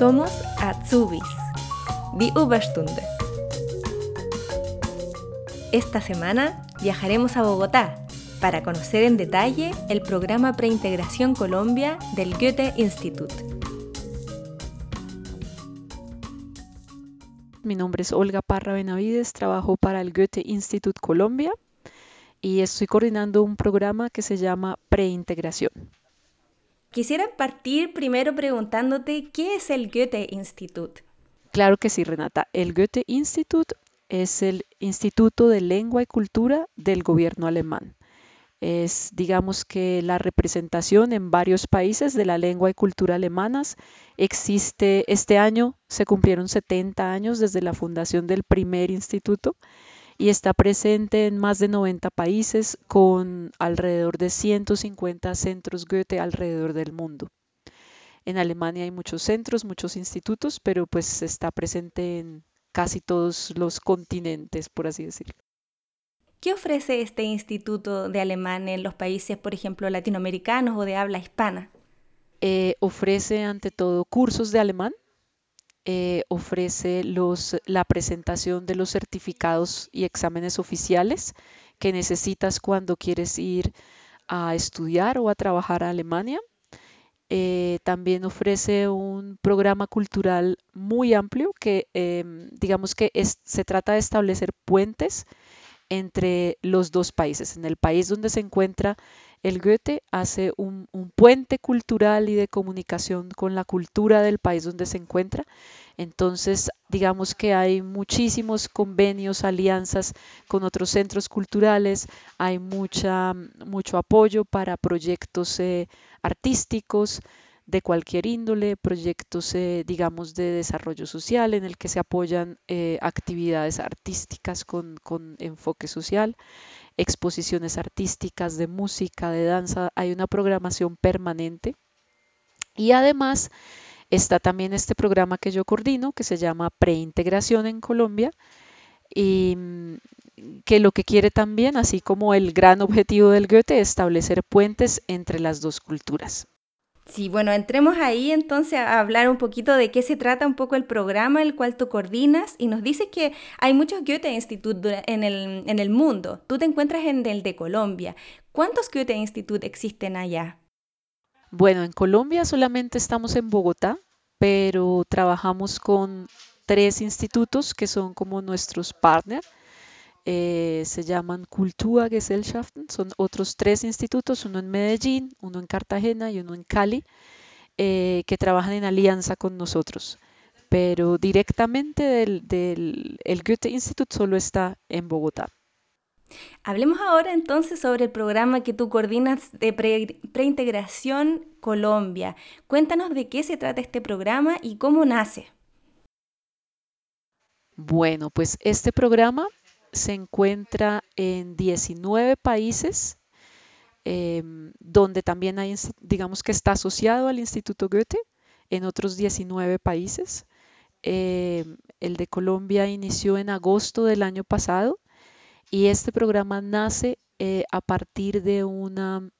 Somos Azubis, Die Überstunde. Esta semana viajaremos a Bogotá para conocer en detalle el programa Preintegración Colombia del Goethe Institut. Mi nombre es Olga Parra Benavides, trabajo para el Goethe Institut Colombia y estoy coordinando un programa que se llama Preintegración. Quisiera partir primero preguntándote qué es el Goethe Institut. Claro que sí, Renata. El Goethe Institut es el Instituto de Lengua y Cultura del gobierno alemán. Es, digamos que, la representación en varios países de la lengua y cultura alemanas. Existe, este año se cumplieron 70 años desde la fundación del primer instituto y está presente en más de 90 países con alrededor de 150 centros Goethe alrededor del mundo. En Alemania hay muchos centros, muchos institutos, pero pues está presente en casi todos los continentes, por así decirlo. ¿Qué ofrece este instituto de alemán en los países, por ejemplo, latinoamericanos o de habla hispana? Eh, ofrece ante todo cursos de alemán, eh, ofrece la presentación de los certificados y exámenes oficiales que necesitas cuando quieres ir a estudiar o a trabajar a Alemania. Eh, también ofrece un programa cultural muy amplio que em, digamos que se trata de establecer puentes entre los dos países. En el país donde se encuentra el Goethe hace un, puente cultural y de comunicación con la cultura del país donde se encuentra. Entonces, digamos que hay muchísimos convenios, alianzas con otros centros culturales, hay mucha, mucho apoyo para proyectos eh, artísticos de cualquier índole, proyectos, eh, digamos, de desarrollo social en el que se apoyan eh, actividades artísticas con, con enfoque social exposiciones artísticas, de música, de danza, hay una programación permanente. Y además está también este programa que yo coordino, que se llama Preintegración en Colombia, y mm, que lo que quiere también, así como el gran objetivo del Goethe, es establecer puentes entre las dos culturas. Sí, bueno, entremos ahí entonces a hablar un poquito de qué se trata un poco el programa el cual tú coordinas y nos dices que hay muchos Goethe Institut en el, en el mundo. Tú te encuentras en el de Colombia. ¿Cuántos Goethe Institut existen allá? Bueno, en Colombia solamente estamos en Bogotá, pero trabajamos con tres institutos que son como nuestros partners eh, se llaman Kulturgesellschaften, son otros tres institutos, uno en Medellín, uno en Cartagena y uno en Cali, eh, que trabajan en alianza con nosotros. Pero directamente del, del el Goethe Institut solo está en Bogotá. Hablemos ahora entonces sobre el programa que tú coordinas de Preintegración Colombia. Cuéntanos de qué se trata este programa y cómo nace. Bueno, pues este programa se encuentra en 19 países, em, donde también hay, digamos que está asociado al Instituto Goethe, en otros 19 países. Em, el de Colombia inició en agosto del año pasado y este programa nace eh, a partir de una,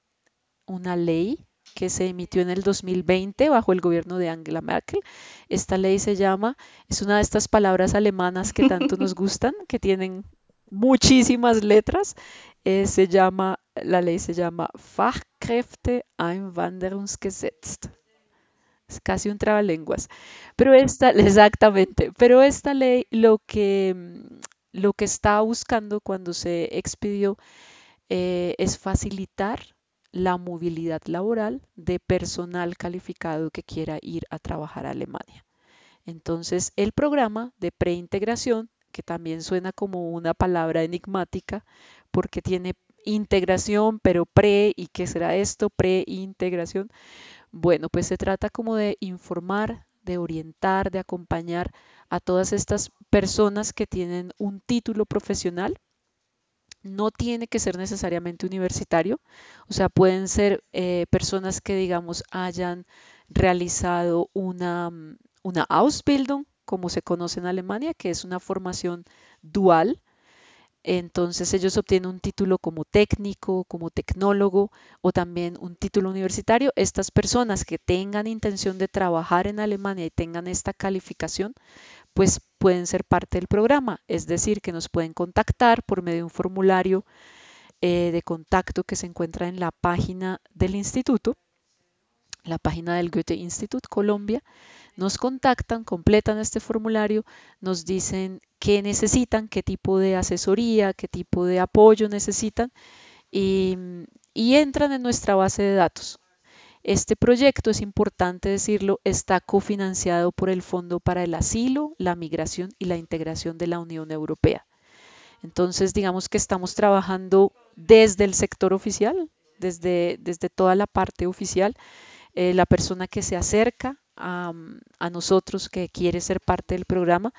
una ley que se emitió en el 2020 bajo el gobierno de Angela Merkel. Esta ley se llama, es una de estas palabras alemanas que tanto nos gustan, que tienen muchísimas letras. Eh, se llama, la ley se llama Fachkräfte-Einwanderungsgesetz. Es casi un trabalenguas. Pero esta, exactamente, pero esta ley lo que, lo que está buscando cuando se expidió eh, es facilitar la movilidad laboral de personal calificado que quiera ir a trabajar a Alemania. Entonces, el programa de preintegración que también suena como una palabra enigmática porque tiene integración, pero pre, ¿y qué será esto? Pre-integración. Bueno, pues se trata como de informar, de orientar, de acompañar a todas estas personas que tienen un título profesional. No tiene que ser necesariamente universitario, o sea, pueden ser eh, personas que, digamos, hayan realizado una, una Ausbildung, como se conoce en Alemania, que es una formación dual, Entonces ellos obtienen un título como técnico, como tecnólogo o también un título universitario. Estas personas que tengan intención de trabajar en Alemania y tengan esta calificación, pues pueden ser parte del programa. Es decir, que nos pueden contactar por medio de un formulario eh, de contacto que se encuentra en la página del instituto, la página del Goethe Institut Colombia nos contactan, completan este formulario, nos dicen qué necesitan, qué tipo de asesoría, qué tipo de apoyo necesitan y, entran en nuestra base de datos. Este proyecto, es importante decirlo, está cofinanciado por el Fondo para el Asilo, la Migración y la Integración de la Unión Europea. Entonces, digamos que estamos trabajando desde el sector oficial, desde, desde toda la parte oficial. Eh, la persona que se acerca a, nosotros que quiere ser parte del programa,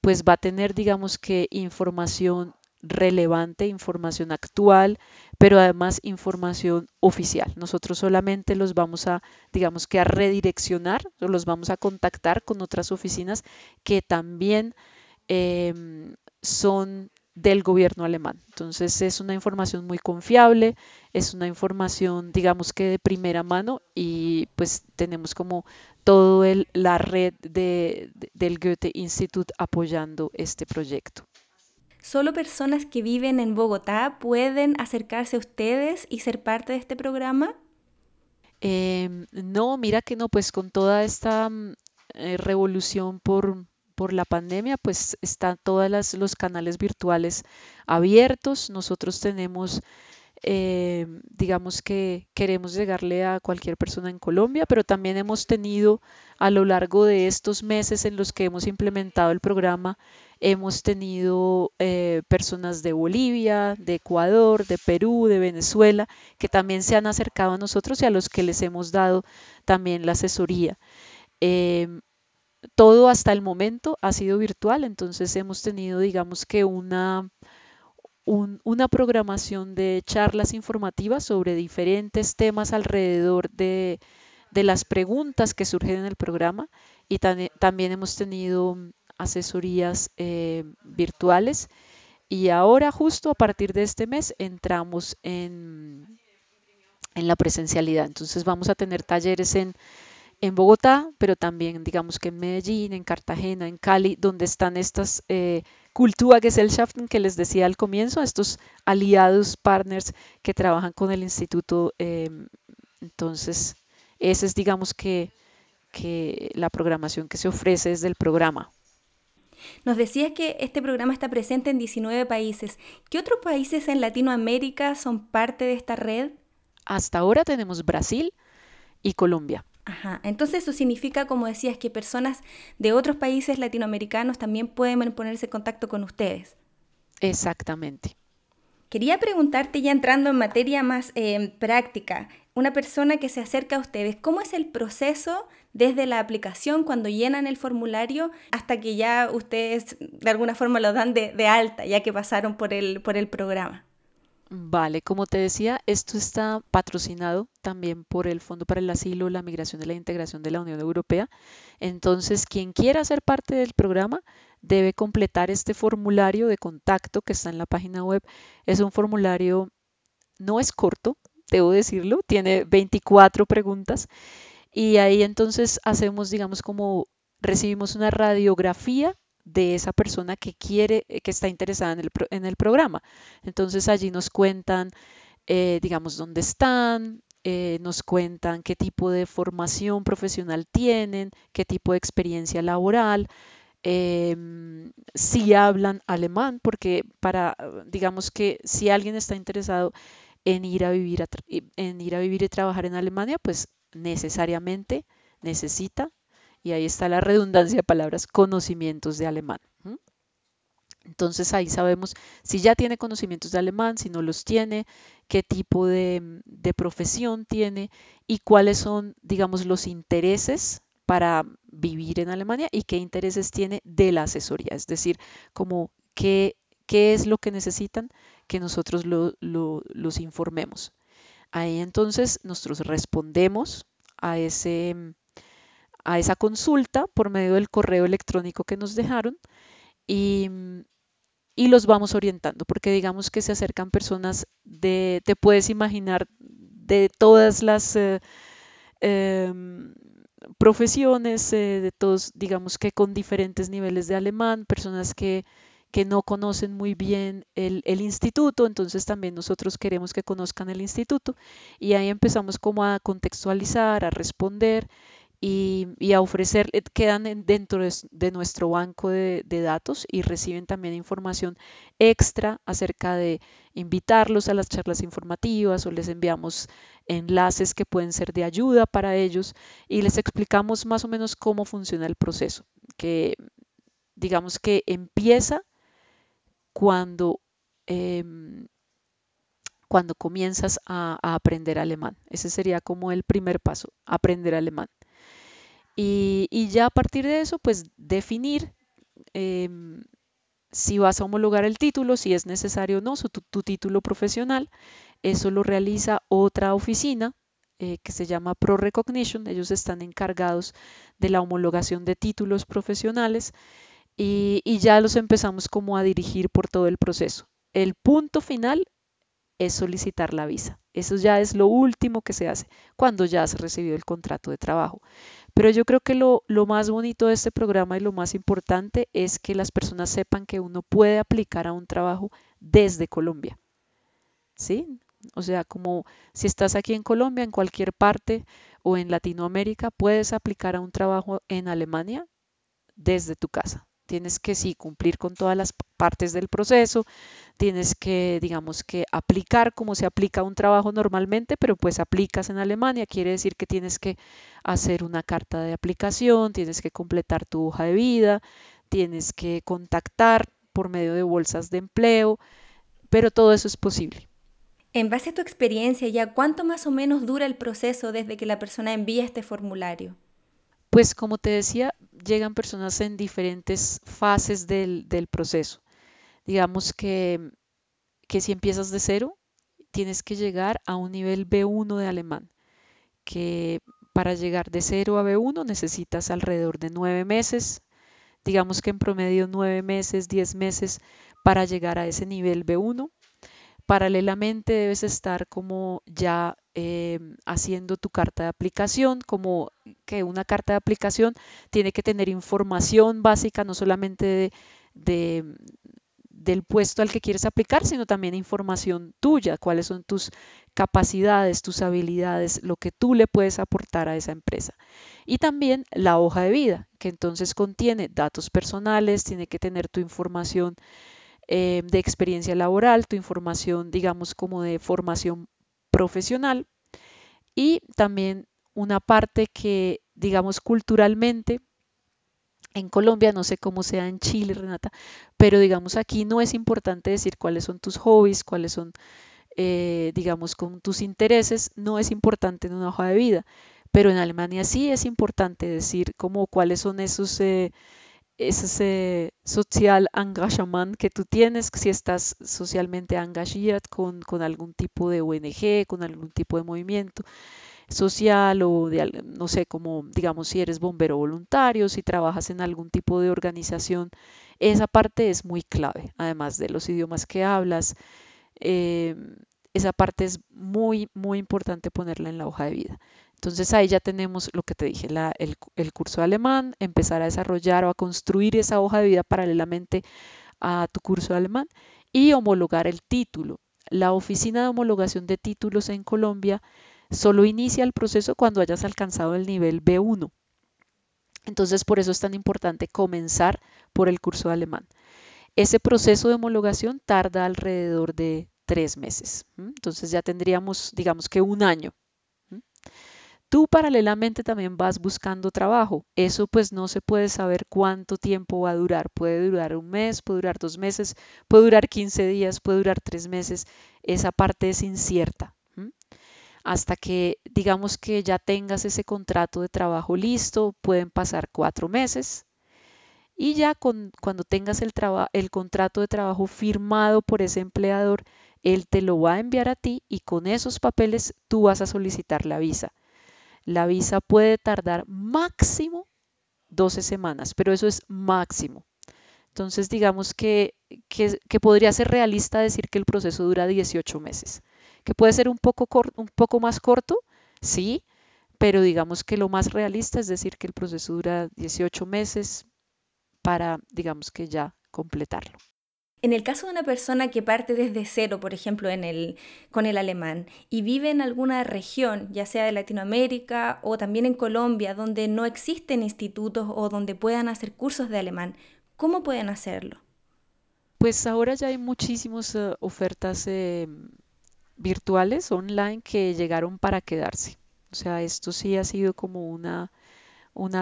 pues va a tener, digamos que, información relevante, información actual, pero además información oficial. Nosotros solamente los vamos a, digamos que, a redireccionar o los vamos a contactar con otras oficinas que también em, son del gobierno alemán. Entonces es una información muy confiable, es una información digamos que de primera mano y pues tenemos como todo la red de, del Goethe Institut apoyando este proyecto. ¿Solo personas que viven en Bogotá pueden acercarse a ustedes y ser parte de este programa? Em, no, mira que no, pues con toda esta mm, eh, revolución por, por la pandemia, pues están todos los canales virtuales abiertos. Nosotros tenemos, eh, digamos que queremos llegarle a cualquier persona en Colombia, pero también hemos tenido a lo largo de estos meses en los que hemos implementado el programa, hemos tenido eh, personas de Bolivia, de Ecuador, de Perú, de Venezuela, que también se han acercado a nosotros y a los que les hemos dado también la asesoría. Em, todo hasta el momento ha sido virtual, entonces hemos tenido, digamos que una, una programación de charlas informativas sobre diferentes temas alrededor de, las preguntas que surgen en el programa y también hemos tenido asesorías eh, virtuales y ahora justo a partir de este mes entramos en, en la presencialidad. Entonces vamos a tener talleres en en Bogotá, pero también digamos que en Medellín, en Cartagena, en Cali, donde están estas eh, Kulturgesellschaften que les decía al comienzo, estos aliados, partners que trabajan con el instituto. Em, entonces, esa es digamos que, que la programación que se ofrece desde el programa. Nos decías que este programa está presente en 19 países. ¿Qué otros países en Latinoamérica son parte de esta red? Hasta ahora tenemos Brasil y Colombia. Ajá. Entonces eso significa, como decías, que personas de otros países latinoamericanos también pueden ponerse en contacto con ustedes. Exactamente. Quería preguntarte ya entrando en materia más eh, práctica, una persona que se acerca a ustedes, ¿cómo es el proceso desde la aplicación cuando llenan el formulario hasta que ya ustedes de alguna forma lo dan de, de alta, ya que pasaron por el, por el programa? Vale, como te decía, esto está patrocinado también por el Fondo para el Asilo, la Migración y la Integración de la Unión Europea. Entonces, quien quiera ser parte del programa debe completar este formulario de contacto que está en la página web. Es un formulario, no es corto, debo decirlo, tiene 24 preguntas y ahí entonces hacemos, digamos, como recibimos una radiografía de esa persona que quiere, eh, que está interesada en el, en el programa. Entonces allí nos cuentan, eh, digamos, dónde están, eh, nos cuentan qué tipo de formación profesional tienen, qué tipo de experiencia laboral, em, si hablan alemán, porque para, digamos que si alguien está interesado en ir a vivir, en ir a vivir y trabajar en Alemania, pues necesariamente necesita y ahí está la redundancia de palabras, conocimientos de alemán. Entonces ahí sabemos si ya tiene conocimientos de alemán, si no los tiene, qué tipo de, profesión tiene y cuáles son, digamos, los intereses para vivir en Alemania y qué intereses tiene de la asesoría, es decir, como qué, qué es lo que necesitan que nosotros los informemos. Ahí entonces nosotros respondemos a ese, a esa consulta por medio del correo electrónico que nos dejaron y, y los vamos orientando, porque digamos que se acercan personas de, te puedes imaginar, de todas las eh, em, profesiones, eh, de todos, digamos que con diferentes niveles de alemán, personas que, que no conocen muy bien el, el, instituto, entonces también nosotros queremos que conozcan el instituto y ahí empezamos como a contextualizar, a responder y, a ofrecer, eh, quedan dentro de, nuestro banco de, datos y reciben también información extra acerca de invitarlos a las charlas informativas o les enviamos enlaces que pueden ser de ayuda para ellos y les explicamos más o menos cómo funciona el proceso, que digamos que empieza cuando... Em, cuando comienzas a, aprender alemán. Ese sería como el primer paso, aprender alemán. Y, ya a partir de eso, pues definir em, si vas a homologar el título, si es necesario o no, tu, título profesional. Eso lo realiza otra oficina eh, que se llama Pro Recognition. Ellos están encargados de la homologación de títulos profesionales y, y ya los empezamos como a dirigir por todo el proceso. El punto final es solicitar la visa. Eso ya es lo último que se hace cuando ya has recibido el contrato de trabajo. Pero yo creo que lo, más bonito de este programa y lo más importante es que las personas sepan que uno puede aplicar a un trabajo desde Colombia. ¿Sí? O sea, como si estás aquí en Colombia, en cualquier parte o en Latinoamérica, puedes aplicar a un trabajo en Alemania desde tu casa. Tienes que sí cumplir con todas las partes del proceso, tienes que, digamos que aplicar como se aplica un trabajo normalmente, pero pues aplicas en Alemania, quiere decir que tienes que hacer una carta de aplicación, tienes que completar tu hoja de vida, tienes que contactar por medio de bolsas de empleo, pero todo eso es posible. En base a tu experiencia, ¿ya cuánto más o menos dura el proceso desde que la persona envía este formulario? Pues como te decía, llegan personas en diferentes fases del, proceso. Digamos que, que si empiezas de cero, tienes que llegar a un nivel B1 de alemán, que para llegar de cero a B1 necesitas alrededor de nueve meses, digamos que en promedio nueve meses, diez meses para llegar a ese nivel B1. Paralelamente debes estar como ya eh, haciendo tu carta de aplicación, como que una carta de aplicación tiene que tener información básica, no solamente de, del puesto al que quieres aplicar, sino también información tuya, cuáles son tus capacidades, tus habilidades, lo que tú le puedes aportar a esa empresa. Y también la hoja de vida, que entonces contiene datos personales, tiene que tener tu información eh, de experiencia laboral, tu información, digamos, como de formación profesional. Y también una parte que, digamos, culturalmente, en Colombia, no sé cómo sea en Chile, Renata, pero digamos aquí no es importante decir cuáles son tus hobbies, cuáles son, eh, digamos, con tus intereses, no es importante en una hoja de vida, pero en Alemania sí es importante decir como cuáles son esos... Eh, ese social engagement que tú tienes, si estás socialmente engagado con, con, algún tipo de ONG, con algún tipo de movimiento social o de, no sé, como digamos si eres bombero voluntario, si trabajas en algún tipo de organización, esa parte es muy clave, además de los idiomas que hablas. Eh, esa parte es muy, muy importante ponerla en la hoja de vida. Entonces ahí ya tenemos lo que te dije, el, curso de alemán, empezar a desarrollar o a construir esa hoja de vida paralelamente a tu curso de alemán y homologar el título. La oficina de homologación de títulos en Colombia solo inicia el proceso cuando hayas alcanzado el nivel B1. Entonces por eso es tan importante comenzar por el curso de alemán. Ese proceso de homologación tarda alrededor de tres meses. Entonces ya tendríamos, digamos que un año Tú paralelamente también vas buscando trabajo. Eso pues no se puede saber cuánto tiempo va a durar. Puede durar un mes, puede durar dos meses, puede durar 15 días, puede durar tres meses. Esa parte es incierta. Hasta que digamos que ya tengas ese contrato de trabajo listo, pueden pasar cuatro meses. Y ya cuando tengas el, el contrato de trabajo firmado por ese empleador, él te lo va a enviar a ti y con esos papeles tú vas a solicitar la visa. La visa puede tardar máximo 12 semanas, pero eso es máximo. Entonces, digamos que, que, podría ser realista decir que el proceso dura 18 meses, que puede ser un poco, un poco más corto, sí, pero digamos que lo más realista es decir que el proceso dura 18 meses para, digamos que ya completarlo. En el caso de una persona que parte desde cero, por ejemplo, con el alemán, y vive en alguna región, ya sea de Latinoamérica o también en Colombia, donde no existen institutos o donde puedan hacer cursos de alemán, ¿cómo pueden hacerlo? Pues ahora ya hay muchísimas eh, ofertas eh, virtuales, online, que llegaron para quedarse. O sea, esto sí ha sido como una,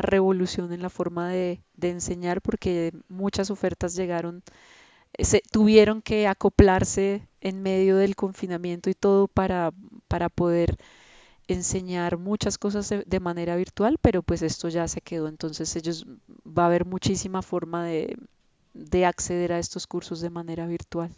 revolución en la forma de enseñar porque muchas ofertas llegaron se tuvieron que acoplarse en medio del confinamiento y todo para, para poder enseñar muchas cosas de, manera virtual, pero pues esto ya se quedó, entonces ellos va a haber muchísima forma de, de acceder a estos cursos de manera virtual.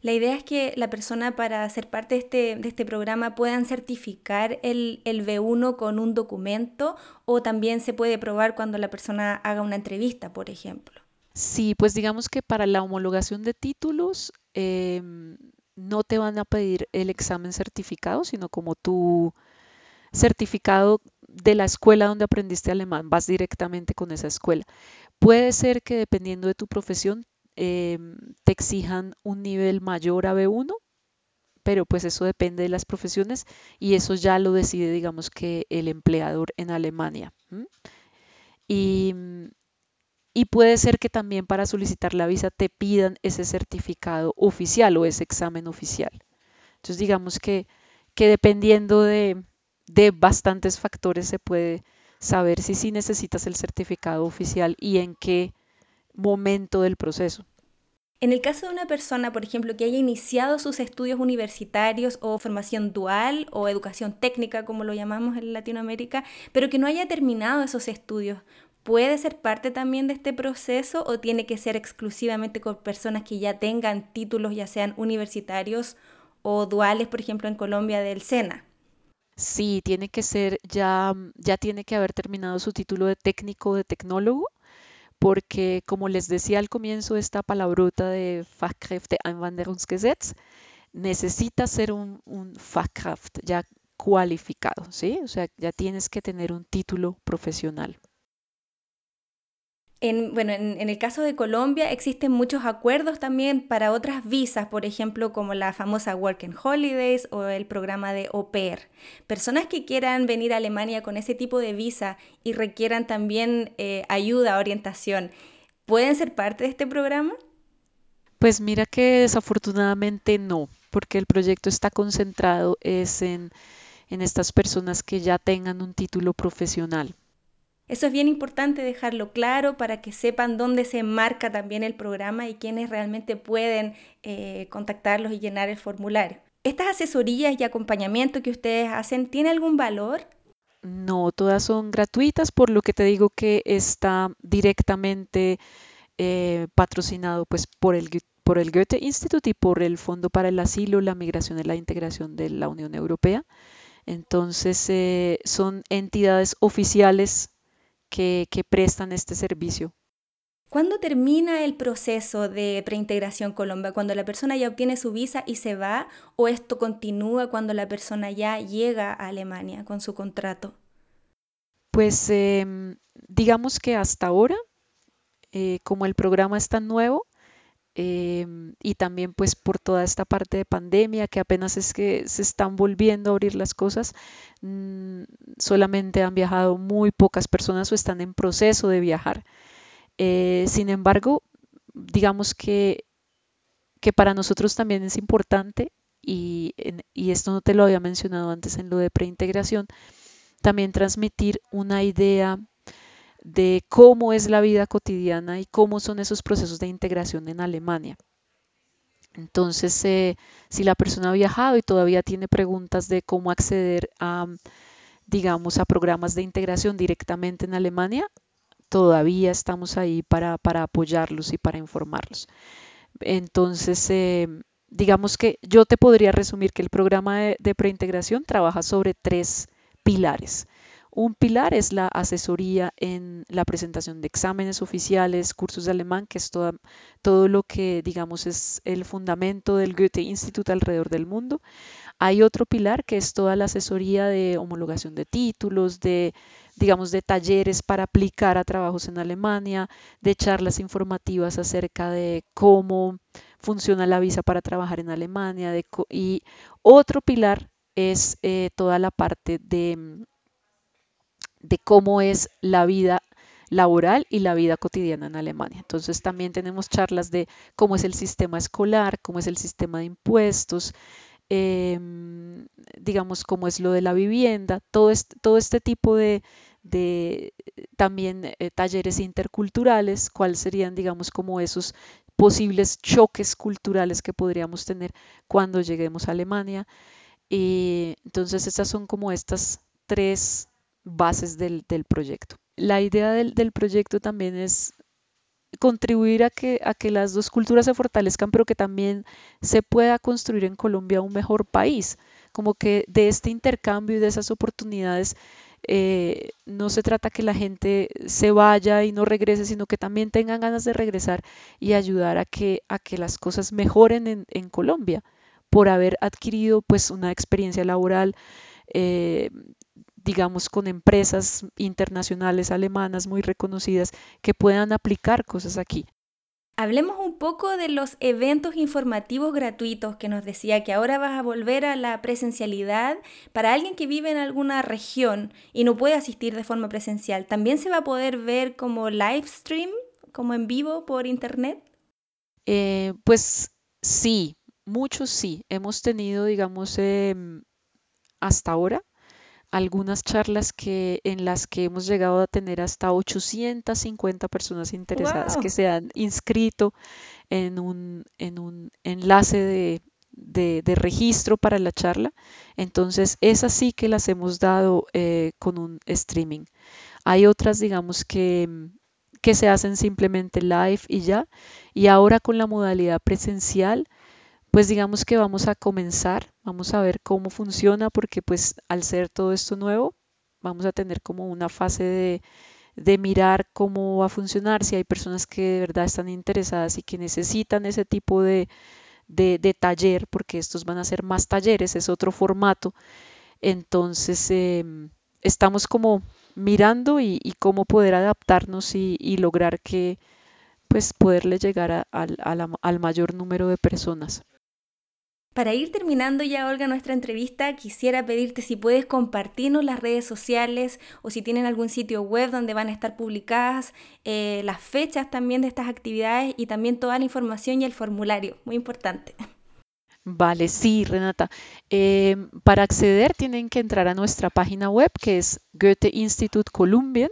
La idea es que la persona para ser parte de este, de este programa puedan certificar el, el, B1 con un documento o también se puede probar cuando la persona haga una entrevista, por ejemplo. Sí, pues digamos que para la homologación de títulos em, no te van a pedir el examen certificado, sino como tu certificado de la escuela donde aprendiste alemán, vas directamente con esa escuela. Puede ser que dependiendo de tu profesión em, te exijan un nivel mayor a B1, pero pues eso depende de las profesiones y eso ya lo decide, digamos que el empleador en Alemania. Y y puede ser que también para solicitar la visa te pidan ese certificado oficial o ese examen oficial. Entonces digamos que, que dependiendo de, de bastantes factores se puede saber si sí necesitas el certificado oficial y en qué momento del proceso. En el caso de una persona, por ejemplo, que haya iniciado sus estudios universitarios o formación dual o educación técnica, como lo llamamos en Latinoamérica, pero que no haya terminado esos estudios, puede ser parte también de este proceso o tiene que ser exclusivamente con personas que ya tengan títulos, ya sean universitarios o duales, por ejemplo, en Colombia del SENA? Sí, tiene que ser, ya, ya tiene que haber terminado su título de técnico de tecnólogo, porque como les decía al comienzo, esta palabrota de Fachkräfte Einwanderungsgesetz necesita ser un, un Fachkraft ya cualificado, ¿sí? O sea, ya tienes que tener un título profesional. En, bueno, en, el caso de Colombia existen muchos acuerdos también para otras visas, por ejemplo, como la famosa Work and Holidays o el programa de Au. Personas que quieran venir a Alemania con ese tipo de visa y requieran también eh, ayuda, orientación, ¿pueden ser parte de este programa? Pues mira que desafortunadamente no, porque el proyecto está concentrado es en, en estas personas que ya tengan un título profesional. Eso es bien importante dejarlo claro para que sepan dónde se marca también el programa y quiénes realmente pueden eh, contactarlos y llenar el formulario. ¿Estas asesorías y acompañamiento que ustedes hacen tiene algún valor? No, todas son gratuitas, por lo que te digo que está directamente eh, patrocinado pues, por, el, por el Goethe Institute y por el Fondo para el Asilo, la Migración y la Integración de la Unión Europea. Entonces, eh, son entidades oficiales que, prestan este servicio. ¿Cuándo termina el proceso de preintegración Colombia? ¿Cuando la persona ya obtiene su visa y se va? ¿O esto continúa cuando la persona ya llega a Alemania con su contrato? Pues em, digamos que hasta ahora, eh, como el programa es tan nuevo, Em, y también pues por toda esta parte de pandemia que apenas es que se están volviendo a abrir las cosas, mm, solamente han viajado muy pocas personas o están en proceso de viajar. Eh, sin embargo, digamos que, que para nosotros también es importante, y, y esto no te lo había mencionado antes en lo de preintegración, también transmitir una idea de cómo es la vida cotidiana y cómo son esos procesos de integración en Alemania. Entonces, eh, si la persona ha viajado y todavía tiene preguntas de cómo acceder a, digamos, a programas de integración directamente en Alemania, todavía estamos ahí para, apoyarlos y para informarlos. Entonces, eh, digamos que yo te podría resumir que el programa de preintegración trabaja sobre tres pilares. Un pilar es la asesoría en la presentación de exámenes oficiales, cursos de alemán, que es todo lo que digamos es el fundamento del Goethe Institut alrededor del mundo. Hay otro pilar que es toda la asesoría de homologación de títulos, de digamos de talleres para aplicar a trabajos en Alemania, de charlas informativas acerca de cómo funciona la visa para trabajar en Alemania. y otro pilar es eh, toda la parte de, de cómo es la vida laboral y la vida cotidiana en Alemania. Entonces también tenemos charlas de cómo es el sistema escolar, cómo es el sistema de impuestos, Em, digamos, como es lo de la vivienda, todo este, tipo de, también eh, talleres interculturales, cuáles serían, digamos, como esos posibles choques culturales que podríamos tener cuando lleguemos a Alemania. Entonces, estas son como estas tres bases del, proyecto. La idea del, del proyecto también es contribuir a que, a que las dos culturas se fortalezcan, pero que también se pueda construir en Colombia un mejor país, como que de este intercambio y de esas oportunidades eh, no se trata que la gente se vaya y no regrese, sino que también tengan ganas de regresar y ayudar a que, a que las cosas mejoren en, en Colombia por haber adquirido pues una experiencia laboral eh, digamos, con empresas internacionales alemanas muy reconocidas que puedan aplicar cosas aquí. Hablemos un poco de los eventos informativos gratuitos que nos decía que ahora vas a volver a la presencialidad. Para alguien que vive en alguna región y no puede asistir de forma presencial, ¿también se va a poder ver como live stream, como en vivo por internet? Eh, pues sí, muchos sí. Hemos tenido, digamos, em, hasta ahora algunas charlas que, en las que hemos llegado a tener hasta 850 personas interesadas que se han inscrito en un, en un enlace de, de, registro para la charla. Entonces, esas sí que las hemos dado eh, con un streaming. Hay otras, digamos, que, que se hacen simplemente live y ya. Y ahora con la modalidad presencial, pues digamos que vamos a comenzar, vamos a ver cómo funciona, porque pues al ser todo esto nuevo, vamos a tener como una fase de, mirar cómo va a funcionar, si hay personas que de verdad están interesadas y que necesitan ese tipo de, taller, porque estos van a ser más talleres, es otro formato. Entonces, em, estamos como mirando y, cómo poder adaptarnos y, lograr que, pues, poderle llegar al mayor número de personas. Para ir terminando ya, Olga, nuestra entrevista, quisiera pedirte si puedes compartirnos las redes sociales o si tienen algún sitio web donde van a estar publicadas eh, las fechas también de estas actividades y también toda la información y el formulario. Muy importante. Vale, sí, Renata. Em, para acceder tienen que entrar a nuestra página web que es Goethe Institut Columbian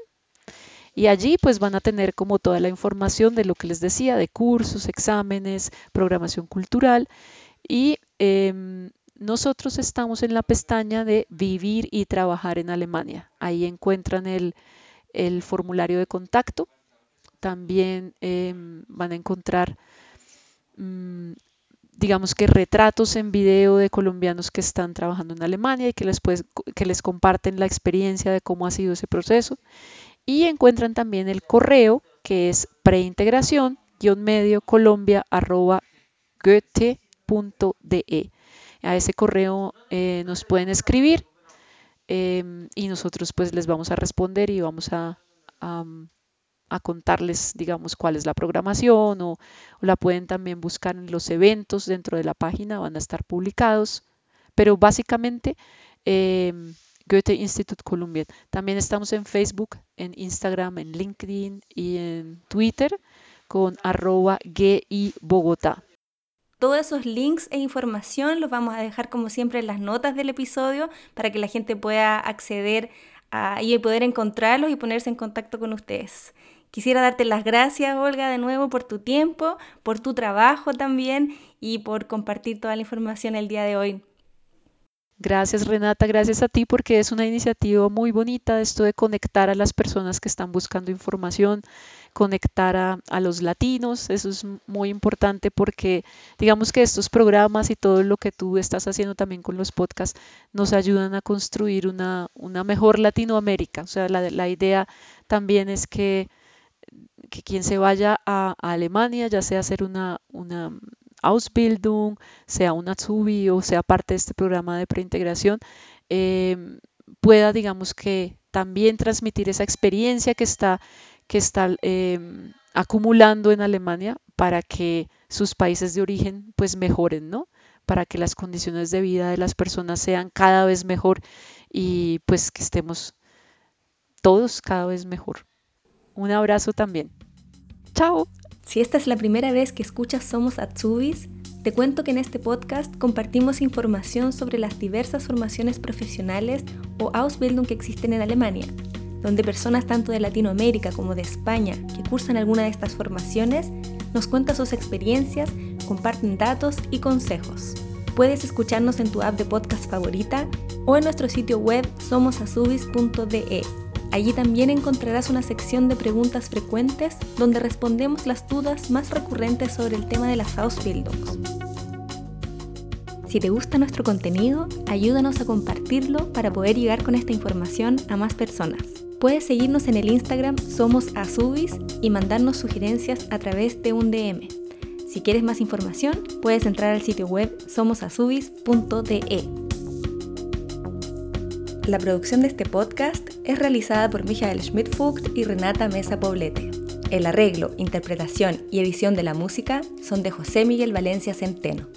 y allí pues van a tener como toda la información de lo que les decía, de cursos, exámenes, programación cultural y nosotros estamos en la pestaña de vivir y trabajar en Alemania. Ahí encuentran el, formulario de contacto. También em, van a encontrar, mm, digamos que retratos en video de colombianos que están trabajando en Alemania y que les, comparten la experiencia de cómo ha sido ese proceso. Y encuentran también el correo que es preintegración-medio colombia goethe de A ese correo eh, nos pueden escribir em, y nosotros pues les vamos a responder y vamos a, a, contarles, digamos, cuál es la programación o, la pueden también buscar en los eventos dentro de la página, van a estar publicados. Pero básicamente, em, Goethe Institut Columbia. También estamos en Facebook, en Instagram, en LinkedIn y en Twitter con arroba GI Bogotá. Todos esos links e información los vamos a dejar como siempre en las notas del episodio para que la gente pueda acceder a, y poder encontrarlos y ponerse en contacto con ustedes. Quisiera darte las gracias, Olga, de nuevo por tu tiempo, por tu trabajo también y por compartir toda la información el día de hoy. Gracias Renata, gracias a ti porque es una iniciativa muy bonita esto de conectar a las personas que están buscando información, conectar a, los latinos, eso es muy importante porque digamos que estos programas y todo lo que tú estás haciendo también con los podcasts nos ayudan a construir una, una mejor Latinoamérica. O sea, la, la idea también es que, que quien se vaya a, Alemania, ya sea hacer una, una Ausbildung, sea un Azubi o sea parte de este programa de preintegración, eh, pueda, digamos que, también transmitir esa experiencia que está, que está eh, acumulando en Alemania para que sus países de origen pues mejoren, ¿no? Para que las condiciones de vida de las personas sean cada vez mejor y pues que estemos todos cada vez mejor. Un abrazo también. Chao. Si esta es la primera vez que escuchas Somos Atsubis, te cuento que en este podcast compartimos información sobre las diversas formaciones profesionales o Ausbildung que existen en Alemania, donde personas tanto de Latinoamérica como de España que cursan alguna de estas formaciones nos cuentan sus experiencias, comparten datos y consejos. Puedes escucharnos en tu app de podcast favorita o en nuestro sitio web somosasubis.de Allí también encontrarás una sección de preguntas frecuentes donde respondemos las dudas más recurrentes sobre el tema de las Ausbildungs. Si te gusta nuestro contenido, ayúdanos a compartirlo para poder llegar con esta información a más personas. Puedes seguirnos en el Instagram Somos Azubis y mandarnos sugerencias a través de un DM. Si quieres más información, puedes entrar al sitio web somosazubis.de. La producción de este podcast es realizada por Michael Schmidt-Fugt y Renata Mesa Poblete. El arreglo, interpretación y edición de la música son de José Miguel Valencia Centeno.